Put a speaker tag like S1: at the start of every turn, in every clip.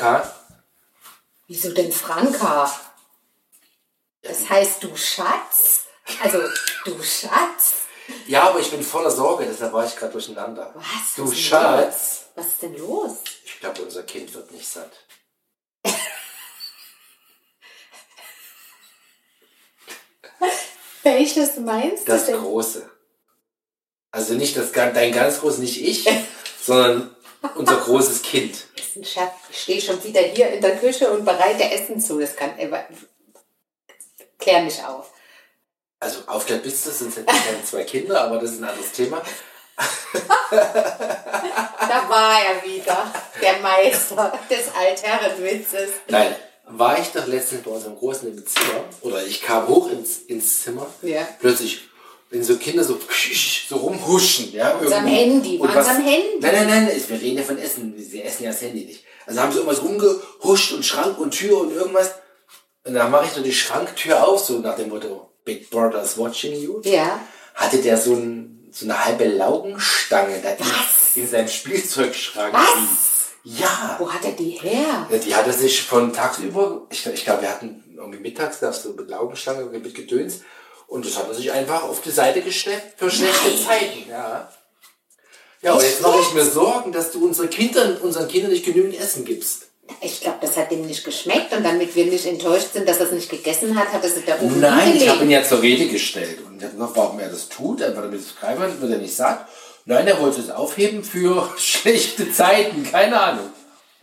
S1: Franka.
S2: Wieso denn Franka? Das heißt du Schatz? Also du Schatz?
S1: Ja, aber ich bin voller Sorge, deshalb war ich gerade durcheinander.
S2: Was?
S1: Du
S2: Was ist denn
S1: Schatz.
S2: los? Was ist denn los?
S1: Ich glaube, unser Kind wird nicht satt.
S2: Welches meinst
S1: Das
S2: du denn?
S1: Große. Also nicht das, dein ganz groß, nicht ich, sondern unser großes Kind.
S2: Schatz. Ich stehe schon wieder hier in der Küche und bereite Essen zu. Das kann. Äh, klär mich auf.
S1: Also du, sonst hätte ich keine zwei Kinder, aber das ist ein anderes Thema.
S2: Da war er wieder, der Meister des Altherrenwitzes.
S1: Nein, war ich doch letztens bei unserem Großen im Zimmer, oder ich kam hoch ins, ins Zimmer,
S2: Ja.
S1: plötzlich, wenn so Kinder so, so rumhuschen, ja,
S2: Unserem
S1: irgendwie.
S2: Handy,
S1: Und was-
S2: unserem Handy.
S1: Nein, nein, nein, wir reden ja von Essen, wir essen ja das Handy nicht. Also haben sie irgendwas rumgehuscht und Schrank und Tür und irgendwas. Und dann mache ich so die Schranktür auf, so nach dem Motto, Big Brother's watching you.
S2: Ja.
S1: Hatte der so, ein, so eine halbe Laugenstange da in, seinem Spielzeugschrank.
S2: Was?
S1: Ja.
S2: Wo hat er die her?
S1: Die hatte sich von tagsüber, ich, ich glaube, wir hatten irgendwie mittags da so mit Laugenstange mit Gedöns und das hat er sich einfach auf die Seite geschleppt für schlechte. Zeiten. Ja, ja und jetzt mache ich mir Sorgen, dass du unseren Kindern, unseren Kindern nicht genügend Essen gibst.
S2: Ich glaube, das hat ihm nicht geschmeckt und damit wir nicht enttäuscht sind, dass er es nicht gegessen hat, hat er sich da oben
S1: Nein, ich
S2: hingelegt.
S1: habe ihn ja zur Rede gestellt und ich habe gesagt, warum er das tut, einfach damit es keiner wird er nicht sagt. Nein, er wollte es aufheben für schlechte Zeiten, keine Ahnung.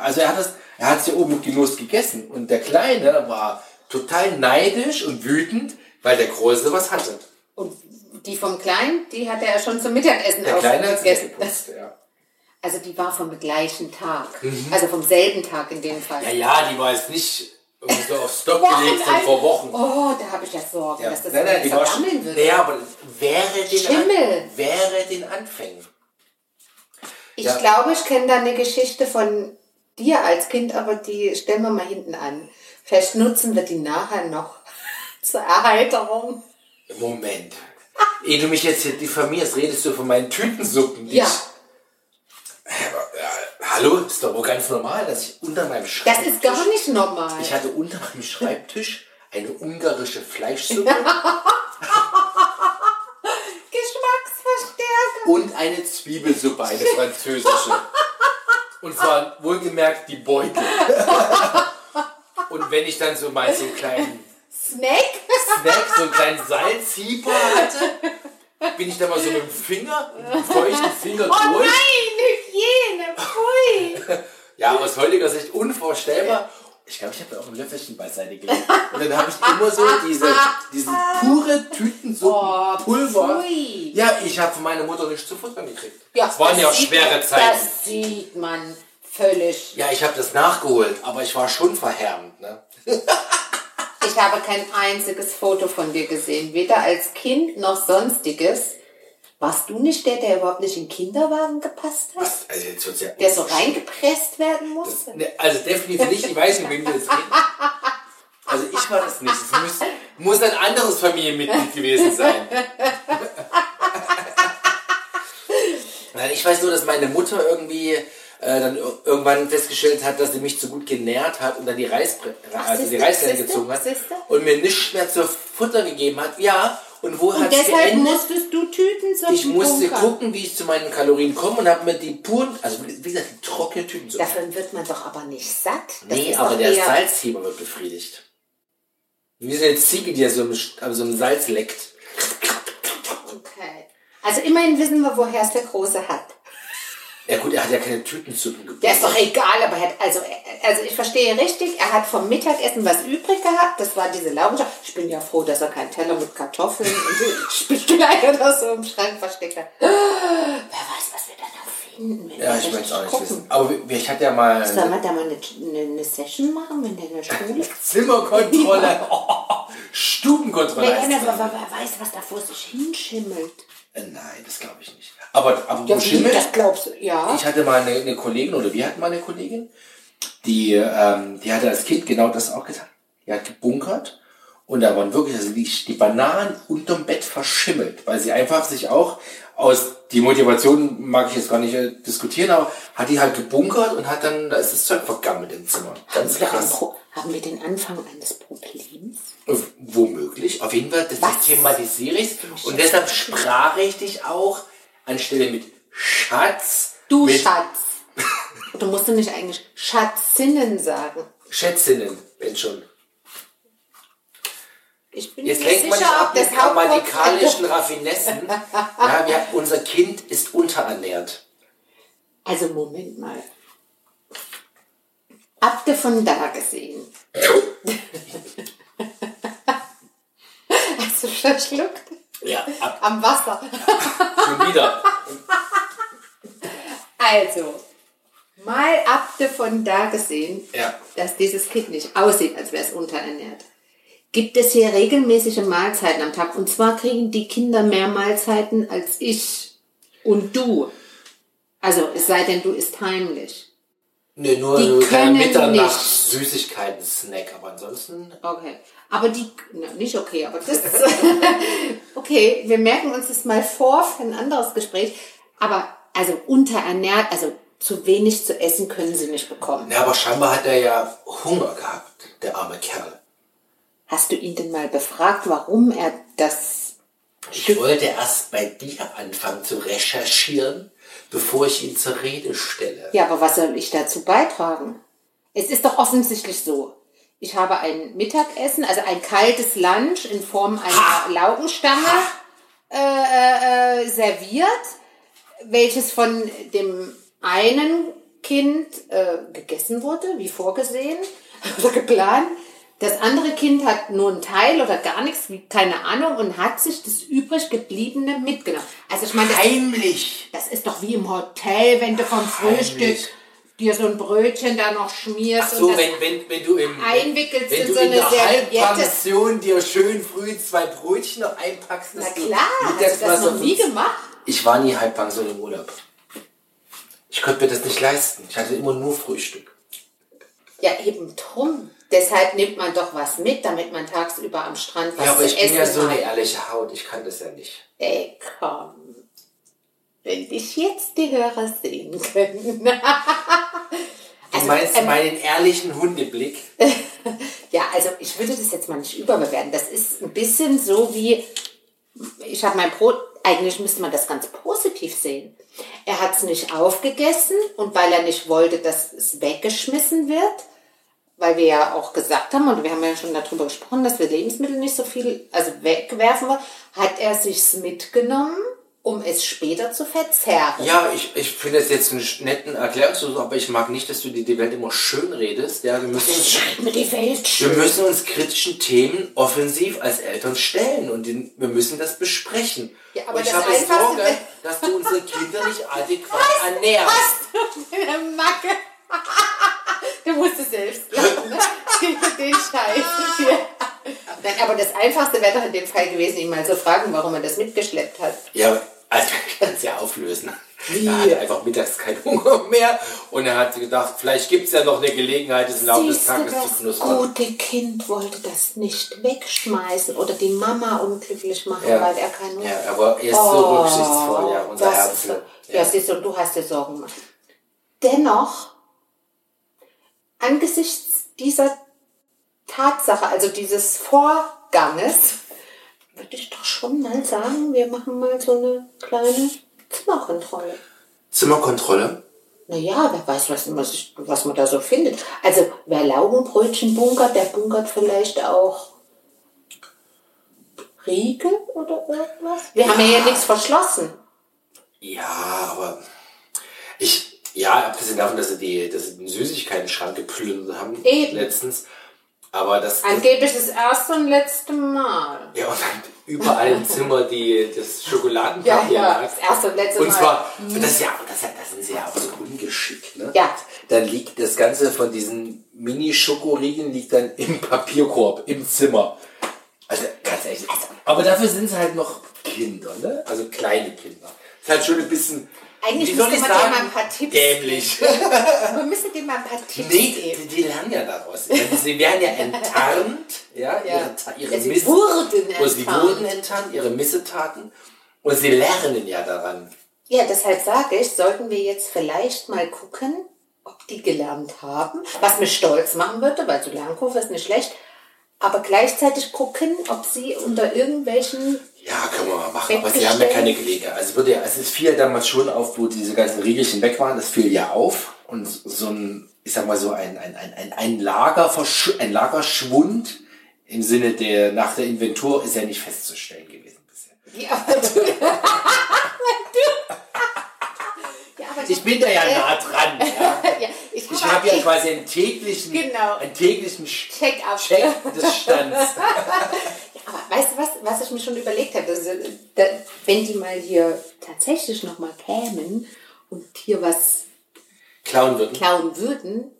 S1: Also er hat es, er hat es ja oben mit Genuss gegessen und der Kleine war total neidisch und wütend, weil der Große was hatte.
S2: Und die vom Kleinen, die hat er schon zum Mittagessen
S1: Der Kleine hat weggeputzt, ja.
S2: Also die war vom gleichen Tag. Also vom selben Tag in dem Fall.
S1: Ja, ja, die war jetzt nicht so auf Stock gelegt von vor Wochen.
S2: Oh, da habe ich ja Sorgen,
S1: Ja.
S2: dass das
S1: nein, nein, die
S2: vergammeln wird.
S1: naja, aber wäre den,
S2: Schimmel.
S1: An, wäre den Anfängen.
S2: Ich
S1: Ja.
S2: glaube, ich kenne da eine Geschichte von dir als Kind, aber die stellen wir mal hinten an. Vielleicht nutzen wir die nachher noch zur Erheiterung.
S1: Moment. Ehe du mich jetzt hier diffamierst, redest du von meinen Tütensuppen. die
S2: Ja.
S1: Ich, äh, hallo, ist doch wohl ganz normal, dass ich unter meinem
S2: Das
S1: Schreibtisch...
S2: ist gar nicht normal.
S1: Ich hatte unter meinem Schreibtisch eine ungarische Fleischsuppe
S2: Geschmacksverstärker.
S1: und eine Zwiebelsuppe, eine französische. Und zwar wohlgemerkt die Beutel. Und wenn ich dann so mal so einen kleinen
S2: Snack?
S1: Snack, so einen kleinen Salzhieber hatte, bin ich da mal so mit dem Finger, mit dem feuchten Finger
S2: Oh
S1: durch.
S2: nein, Hygiene, pfui.
S1: Ja, aus heutiger Sicht unvorstellbar. Ich glaube, ich habe ja auch ein Löffelchen beiseite gelegt. Und dann habe ich immer so diese, diese pure Tütensuppenpulver.
S2: Oh,
S1: ja, ich habe von meiner Mutter nichts zu futtern gekriegt.
S2: Ja,
S1: es waren ja auch schwere Zeiten.
S2: Das sieht man völlig.
S1: Ja, ich habe das nachgeholt, aber ich war schon verhärmt. Ne?
S2: Ich habe kein einziges Foto von dir gesehen, weder als Kind noch sonstiges. Warst du nicht der, der überhaupt nicht in den Kinderwagen gepasst hat?
S1: Was? Also jetzt wird's ja
S2: Der so reingepresst werden musste?
S1: Ne, Also definitiv nicht, ich weiß nicht, wem du jetzt redest. Also ich war das nicht. Es muss, muss ein anderes Familienmitglied gewesen sein. Nein, ich weiß nur, dass meine Mutter irgendwie äh, dann ir- irgendwann festgestellt hat, dass sie mich zu gut genährt hat und dann die, Reispre also die Reißleine gezogen hat
S2: siehste?
S1: und mir nichts mehr zu Futter gegeben hat. Ja, und wo hat es
S2: deshalb
S1: geendet?
S2: musstest du Tütensuppen
S1: Ich musste
S2: bunkern.
S1: gucken, wie ich zu meinen Kalorien komme und habe mir die puren, also wie gesagt, die trockene Tüten so.
S2: Davon wird man doch aber nicht satt. Das
S1: Nee, aber der Salzheber wird befriedigt. Wie so eine Ziege, die ja so also so im Salz leckt.
S2: Okay. Also immerhin wissen wir, woher es der Große hat.
S1: Ja gut, er hat ja keine Tütensuppen gebacken.
S2: Der ist doch egal, aber er hat, also, also ich verstehe richtig, er hat vom Mittagessen was übrig gehabt, das war diese Laugenschau. Ich bin ja froh, dass er keinen Teller mit Kartoffeln und Spiegelei oder so im Schrank versteckt hat. Wer weiß, was wir da noch finden, wenn
S1: Ja, ich möchte es auch nicht
S2: gucken.
S1: wissen. Aber ich hatte ja mal
S2: Sollen wir da mal eine, eine, eine Session machen, wenn der in der Schule?
S1: Zimmerkontrolle. Stubenkontrolle
S2: wer weiß, was da vor sich hinschimmelt.
S1: Äh, Nein, das glaube ich nicht. Aber, aber
S2: Ja,
S1: Schimmel?
S2: das glaubst du, ja.
S1: Ich hatte mal eine, eine Kollegin, oder wir hatten mal eine Kollegin, die, ähm, die hatte als Kind genau das auch getan. Die hat gebunkert Und da waren wirklich also die, die Bananen unterm Bett verschimmelt, weil sie einfach sich auch aus, die Motivation mag ich jetzt gar nicht äh, diskutieren, aber hat die halt gebunkert und hat dann, da ist das Zeug vergammelt im Zimmer. Ganz krass.
S2: Haben wir den Anfang eines Problems?
S1: Äh, Womöglich. Auf jeden Fall, das
S2: Was?
S1: thematisiere ich. Und deshalb sprach ich dich auch anstelle mit Schatz.
S2: Du
S1: mit
S2: Schatz. Du musst du nicht eigentlich Schatzinnen sagen.
S1: Schätzinnen, wenn schon.
S2: Ich bin
S1: Jetzt lenkt man nicht ab mit grammatikalischen Raffinessen. ja, wir, unser Kind ist unterernährt.
S2: Also Moment mal. Abte von da gesehen. Hast du verschluckt?
S1: Ja, ab,
S2: Am Wasser.
S1: schon wieder.
S2: Also, mal Abte von da gesehen,
S1: Ja.
S2: dass dieses Kind nicht aussieht, als wäre es unterernährt. Gibt es hier regelmäßige Mahlzeiten am Tag? Und zwar kriegen die Kinder mehr Mahlzeiten als ich und du. Also, es sei denn, du isst heimlich.
S1: Nee, nur
S2: Die
S1: so der
S2: können
S1: Mitternachts Süßigkeiten-Snack, aber ansonsten.
S2: Okay. Aber die, na, nicht okay, aber das, okay, wir merken uns das mal vor für ein anderes Gespräch. Aber, also unterernährt, also zu wenig zu essen können sie nicht bekommen.
S1: Ja, aber scheinbar hat er ja Hunger gehabt, der arme Kerl.
S2: Hast du ihn denn mal befragt, warum er das,
S1: Ich wollte erst bei dir anfangen zu recherchieren, bevor ich ihn zur Rede stelle.
S2: ja, aber was soll ich dazu beitragen? Es ist doch offensichtlich so. Ich habe ein Mittagessen, also ein kaltes Lunch in Form einer Laugenstange äh, äh, äh, serviert, welches von dem einen Kind äh, gegessen wurde, wie vorgesehen oder geplant. Das andere Kind hat nur einen Teil oder gar nichts, keine Ahnung, und hat sich das übrig gebliebene mitgenommen. Also ich meine, das,
S1: Heimlich!
S2: das ist doch wie im Hotel, wenn du vom Frühstück
S1: Heimlich.
S2: dir so ein Brötchen da noch schmierst.
S1: So,
S2: und das
S1: wenn, wenn, wenn du im,
S2: einwickelst
S1: wenn
S2: in
S1: du
S2: so
S1: in der. Halbpension dir schön früh zwei Brötchen noch einpackst,
S2: Na klar, hast du das
S1: Mittagswasser
S2: noch nie gemacht?
S1: Ich war nie Halbpension im Urlaub. Ich konnte mir das nicht leisten. Ich hatte immer nur Frühstück.
S2: Ja, eben drum. Deshalb nimmt man doch was mit, damit man tagsüber am Strand was
S1: Ja, aber
S2: zu
S1: ich bin ja so
S2: hat.
S1: eine ehrliche Haut. Ich kann das ja nicht.
S2: Ey, komm. Wenn dich jetzt die Hörer sehen können.
S1: Du meinst
S2: ähm,
S1: meinen ehrlichen Hundeblick?
S2: Ja, also ich würde das jetzt mal nicht überbewerten. Das ist ein bisschen so wie, ich habe mein Brot, eigentlich müsste man das ganz positiv sehen. Er hat es nicht aufgegessen und weil er nicht wollte, dass es weggeschmissen wird, weil wir ja auch gesagt haben, und wir haben ja schon darüber gesprochen, dass wir Lebensmittel nicht so viel, also wegwerfen wollen, hat er sich's mitgenommen, um es später zu verzehren.
S1: Ja, ich, ich finde das jetzt einen netten Erklärungsversuch, aber ich mag nicht, dass du dir die Welt immer schön redest. Ja, wir müssen uns,
S2: Schreibt mir die Welt
S1: wir müssen uns kritischen Themen offensiv als Eltern stellen und den, wir müssen das besprechen.
S2: Ja, aber
S1: und ich habe Sorge, dass du unsere Kinder nicht adäquat ernährst.
S2: Eine Macke. Du musst es selbst lachen, ne? Den Scheiß hier. Nein, aber das Einfachste wäre doch in dem Fall gewesen, ihn mal zu fragen, warum er das mitgeschleppt hat.
S1: Ja, also ich kann es ja auflösen.
S2: Wie?
S1: Er hatte einfach mittags keinen Hunger mehr und er hat gedacht, vielleicht gibt es ja noch eine Gelegenheit, es im Laufe des Tages zu
S2: das
S1: knuspern.
S2: gute Kind wollte das nicht wegschmeißen oder die Mama unglücklich machen,
S1: Ja.
S2: weil er keinen
S1: Ja, aber er ist so rücksichtsvoll, ja, unser
S2: Oh, das
S1: Herzl.
S2: so. Ja, siehst du, und du hast dir Sorgen gemacht. Dennoch, angesichts dieser Tatsache, also dieses Vorganges, würde ich doch schon mal sagen, wir machen mal so eine kleine Zimmerkontrolle.
S1: Zimmerkontrolle?
S2: Naja, wer weiß, was, was, ich- was man da so findet. Also, wer Laugenbrötchen bunkert, der bunkert vielleicht auch Riegel oder irgendwas. Wir haben ja hier nichts verschlossen.
S1: Ja, aber ja, abgesehen davon, dass sie, die, dass sie den Süßigkeiten-Schrank geplündert haben
S2: Eben.
S1: letztens. Aber das,
S2: Angeblich das erste und letzte Mal.
S1: ja, und dann überall im Zimmer die, das Schokoladenpapier lag.
S2: das erste und letzte
S1: Und
S2: Mal.
S1: zwar, das ist ja, das, da sind sie ja auch so ungeschickt, ne?
S2: Ja.
S1: Dann liegt das Ganze von diesen Mini-Schokoriegeln liegt dann im Papierkorb, im Zimmer. Also, ganz ehrlich. Aber dafür sind sie halt noch Kinder, ne? Also kleine Kinder. Ist halt schon ein bisschen,
S2: Eigentlich müsste man
S1: sagen,
S2: mal ein paar Tipps
S1: dämlich.
S2: Wir müssen dir mal ein paar Tipps
S1: Nee,
S2: geben.
S1: die, die lernen ja daraus. Sie werden ja enttarnt, ja,
S2: Ja.
S1: ihre, ihre
S2: Ja, sie wurden
S1: sie
S2: enttarnt.
S1: wurden enttarnt, ihre Missetaten. Und sie lernen ja daran.
S2: Ja, deshalb sage ich, sollten wir jetzt vielleicht mal gucken, ob die gelernt haben, was mich stolz machen würde, weil so Lernkurve ist nicht schlecht, aber gleichzeitig gucken, ob sie unter irgendwelchen,
S1: können wir mal machen. Aber sie haben ja keine Gelegenheit. Also, es wurde ja, also es fiel ja damals schon auf, wo diese ganzen Riegelchen weg waren. Das fiel ja auf. Und so ein, ich sag mal so ein, ein, ein, ein, ein, Lagerversch ein Lagerschwund im Sinne der, nach der Inventur ist ja nicht festzustellen gewesen bisher.
S2: ja, aber du, ja, aber
S1: Ich bin da ja nah dran. Ja.
S2: ja, ich,
S1: Ich
S2: habe
S1: ja quasi einen täglichen,
S2: Genau.
S1: einen täglichen
S2: Check-up.
S1: Check des Stands.
S2: Weißt du was, was ich mir schon überlegt habe? Ist, da, wenn die mal hier tatsächlich noch mal kämen und hier was
S1: Klauen würden.
S2: klauen würden.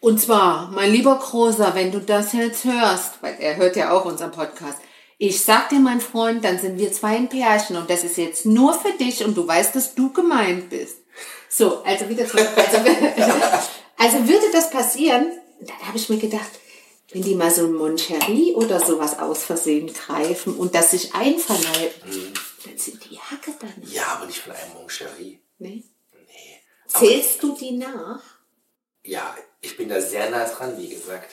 S2: Und zwar, mein lieber Großer, wenn du das jetzt hörst, weil er hört ja auch unseren Podcast. Ich sag dir, mein Freund, dann sind wir zwei ein Pärchen und das ist jetzt nur für dich und du weißt, dass du gemeint bist. So, also wieder zurück. Also, also würde das passieren, dann habe ich mir gedacht, wenn die mal so ein Moncherie oder sowas aus Versehen greifen und das sich einverleiben, dann sind die Hacke dann.
S1: Ja, aber nicht von einem Moncherie.
S2: Ne?
S1: Nee.
S2: Zählst du die nach?
S1: Ja, ich bin da sehr nah dran, wie gesagt.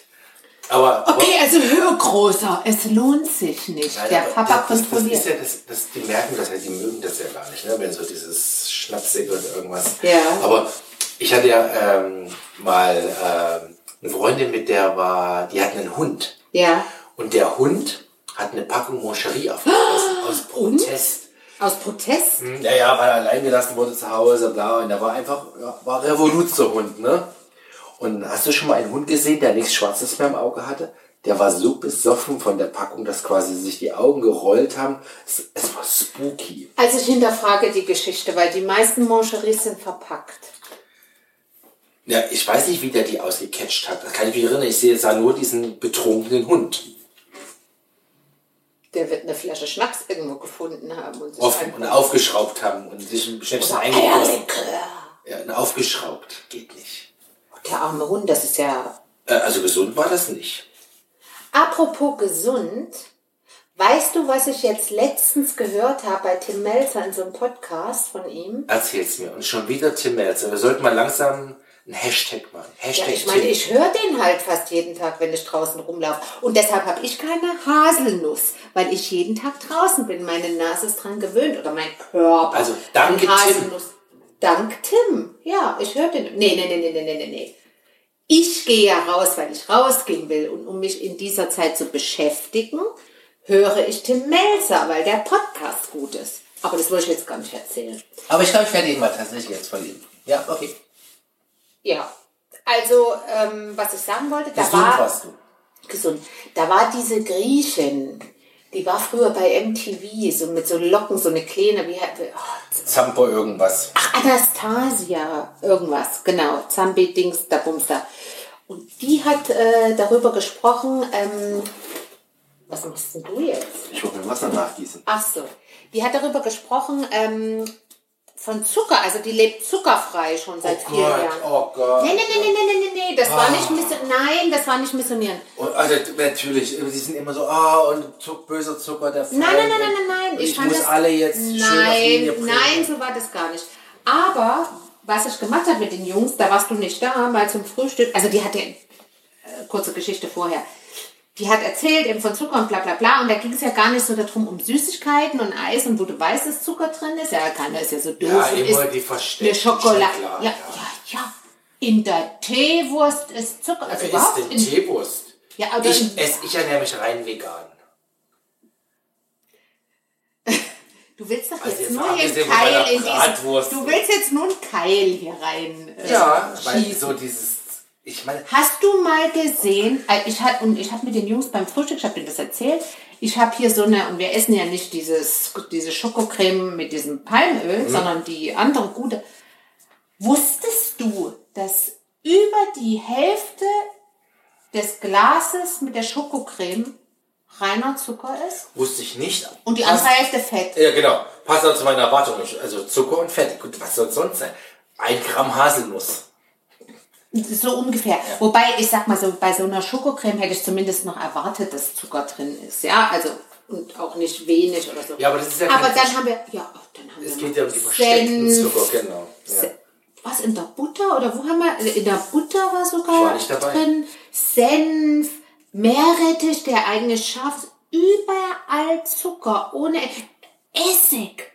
S1: Aber,
S2: Okay, also hör großer, es lohnt sich nicht.
S1: Nein,
S2: Der
S1: aber
S2: Papa
S1: das, das, das
S2: kontrolliert.
S1: ist ja das, das, die merken das ja, die mögen das ja gar nicht, ne? wenn so dieses Schnapsig oder irgendwas.
S2: Ja.
S1: Aber ich hatte ja ähm, mal ähm, eine Freundin, mit der war, die hatten einen Hund.
S2: Ja,
S1: Und der Hund hat eine Packung Moncherie aufgefressen aus Protest.
S2: aus Protest.
S1: Ja, ja, weil er allein gelassen wurde zu Hause, bla. Und der war einfach, ja, war Revoluzerhund, ne? Und hast du schon mal einen Hund gesehen, der nichts Schwarzes mehr im Auge hatte? Der war so besoffen von der Packung, dass quasi sich die Augen gerollt haben. Es, es war spooky.
S2: Also ich hinterfrage die Geschichte, weil die meisten Moncheries sind verpackt.
S1: Ja, ich weiß nicht, wie der die ausgecatcht hat. Das kann ich mich erinnern. Ich sehe jetzt nur diesen betrunkenen Hund.
S2: Der wird eine Flasche Schnaps irgendwo gefunden haben und sich
S1: Offen und aufgeschraubt haben und sich ein
S2: Oder
S1: eingegossen. Ja, und aufgeschraubt. Geht nicht.
S2: Der arme Hund, das ist ja...
S1: Äh, Also gesund war das nicht.
S2: Apropos gesund, weißt du, was ich jetzt letztens gehört habe bei Tim Melzer in so einem Podcast von ihm?
S1: Erzähl's mir. Und schon wieder Tim Melzer. Wir sollten mal langsam einen Hashtag machen.
S2: Ja,
S1: Hashtag
S2: ich meine, ich höre den halt fast jeden Tag, wenn ich draußen rumlaufe. Und deshalb habe ich keine Haselnuss, weil ich jeden Tag draußen bin. Meine Nase ist dran gewöhnt oder mein Körper.
S1: Also, danke,
S2: an
S1: Tim.
S2: Haselnuss. Dank Tim. Ja, ich höre den. Nee, nee, nee, nee, nee, nee, nee. Ich gehe ja raus, weil ich rausgehen will. Und um mich in dieser Zeit zu beschäftigen, höre ich Tim Melzer, weil der Podcast gut ist. Aber das wollte ich jetzt gar nicht erzählen.
S1: Aber ich glaube, ich werde ihn mal tatsächlich jetzt verlieben. Ja, okay.
S2: Ja. Also, ähm, was ich sagen wollte, da
S1: Gesund
S2: war...
S1: warst du.
S2: gesund. Da war diese Griechin, die war früher bei MTV, so mit so Locken, so eine kleine, wie oh,
S1: Zampo irgendwas.
S2: ach, Anastasia, irgendwas, genau, Zambi Dings, da Bums da. Und die hat äh, darüber gesprochen, ähm, was machst denn du jetzt?
S1: Ich mir Wasser nachgießen.
S2: Ach so, die hat darüber gesprochen, ähm, von Zucker, also die lebt zuckerfrei schon seit vielen Jahren.
S1: oh Gott.
S2: Nee, nee, nee, nee, nee, nee, nee, das war nicht missionieren. Nein, das war nicht missionieren.
S1: Und, also natürlich, sie sind immer so, ah, und Zuck, böser Zucker, der Feind.
S2: Nein, nein, nein, nein,
S1: und-
S2: nein, nein.
S1: und Ich,
S2: fand
S1: muss
S2: das,
S1: alle jetzt schön auf Linie
S2: Nein,
S1: bringen.
S2: nein, so war das gar nicht. Aber was ich gemacht habe mit den Jungs, da warst du nicht da, mal zum Frühstück. Also die hatte, äh, kurze Geschichte vorher, die hat erzählt eben von Zucker und bla bla bla. Und da ging es ja gar nicht so darum, um Süßigkeiten und Eis und wo du weißt, dass Zucker drin ist. Ja, keiner ist ja so doof.
S1: Ja, immer die versteckten
S2: Eine Schokolade.
S1: Schokoladen,
S2: Ja,
S1: ja.
S2: ja. In der Teewurst ist Zucker. Also überhaupt
S1: isst denn Teewurst?
S2: Ja, aber
S1: ich esse, ich ernähre mich rein vegan.
S2: Du willst doch
S1: Also
S2: jetzt
S1: jetzt
S2: nur hier einen Keil in diesen, Du willst jetzt nur einen Keil hier rein. Äh,
S1: Ja, weil
S2: schießen.
S1: so dieses, ich meine,
S2: Hast du mal gesehen, äh, ich hab, und ich habe mit den Jungs beim Frühstück, ich habe denen das erzählt, ich habe hier so eine, und wir essen ja nicht dieses, diese Schokocreme mit diesem Palmöl,
S1: Mhm.
S2: sondern die andere gute. Wusstest du, dass über die Hälfte des Glases mit der Schokocreme reiner Zucker ist?
S1: wusste ich nicht.
S2: Und die
S1: Passt-
S2: andere Hälfte Fett.
S1: Ja, genau. Passt auch zu meiner Erwartung. Also Zucker und Fett. Gut, was soll es sonst sein? Ein Gramm Haselnuss.
S2: So ungefähr. Wobei, ich sag mal so, bei so einer Schokocreme hätte ich zumindest noch erwartet, dass Zucker drin ist. Ja, also, und auch nicht wenig oder so.
S1: Ja, aber das ist ja
S2: Aber dann haben wir, ja, oh, dann haben wir
S1: Es geht ja um die versteckten
S2: Senf.
S1: Zucker, genau. Ja.
S2: Was, in der Butter? Oder wo haben wir? In der Butter war sogar
S1: war
S2: drin. Senf, Meerrettich, der eigentlich scharf ist. Überall Zucker, ohne Essig.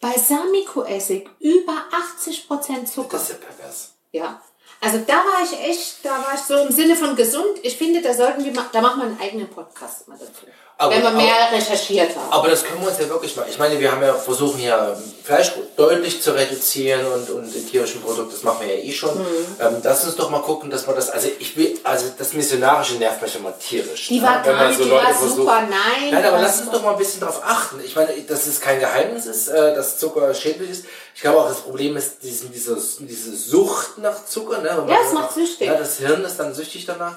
S2: Balsamico-Essig, über 80% Zucker.
S1: Das ist ja pervers.
S2: Ja. Also da war ich echt, da war ich so im Sinne von gesund. Ich finde, da sollten wir da machen wir einen eigenen Podcast mal dazu.
S1: Aber-
S2: wenn wir
S1: aber-
S2: mehr recherchiert haben.
S1: Aber das können wir uns ja wirklich mal. Ich meine, wir haben ja versuchen ja Fleisch deutlich zu reduzieren und, und die tierischen Produkte, das machen wir ja eh schon.
S2: Mhm.
S1: Ähm, lass uns doch mal gucken, dass wir das, also ich will, also das Missionarische nervt mich immer tierisch.
S2: Die
S1: ne?
S2: war
S1: Wenn
S2: gar
S1: man
S2: nicht,
S1: so
S2: die
S1: Leute
S2: war
S1: versucht-
S2: super, nein.
S1: Nein, aber lass uns doch mal ein bisschen darauf achten. Ich meine, dass es kein Geheimnis ist, äh, dass Zucker schädlich ist. Ich glaube auch, das Problem ist diesen, diese, diese Sucht nach Zucker. Ne? Man-
S2: Ja, es macht süchtig.
S1: Ja, das Hirn ist dann süchtig danach.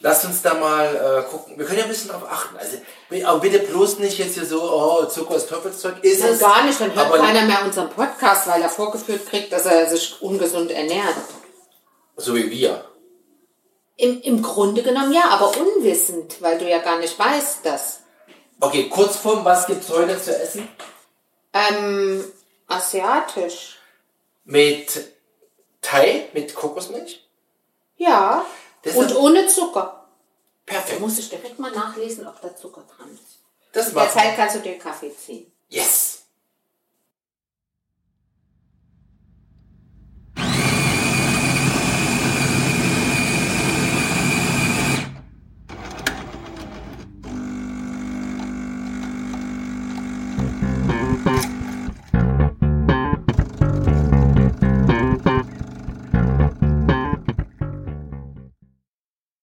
S1: Lasst uns da mal äh, gucken. Wir können ja ein bisschen darauf achten. Also, aber bitte bloß nicht jetzt hier so, oh, Zucker ist Teufelszeug. Ist
S2: Dann
S1: es.
S2: gar nicht, dann hört
S1: aber
S2: keiner mehr unseren Podcast, weil er vorgeführt kriegt, dass er sich ungesund ernährt.
S1: So wie wir.
S2: Im, Im Grunde genommen ja, aber unwissend, weil du ja gar nicht weißt, dass.
S1: Okay, Kurzform, was gibt's heute zu essen?
S2: Ähm, asiatisch.
S1: Mit Thai, mit Kokosmilch.
S2: Ja.
S1: Das
S2: Und ohne Zucker. Da
S1: Perfekt.
S2: muss ich direkt mal nachlesen, ob da Zucker dran ist.
S1: Das
S2: In der. Zeit kannst du dir Kaffee ziehen.
S1: Yes.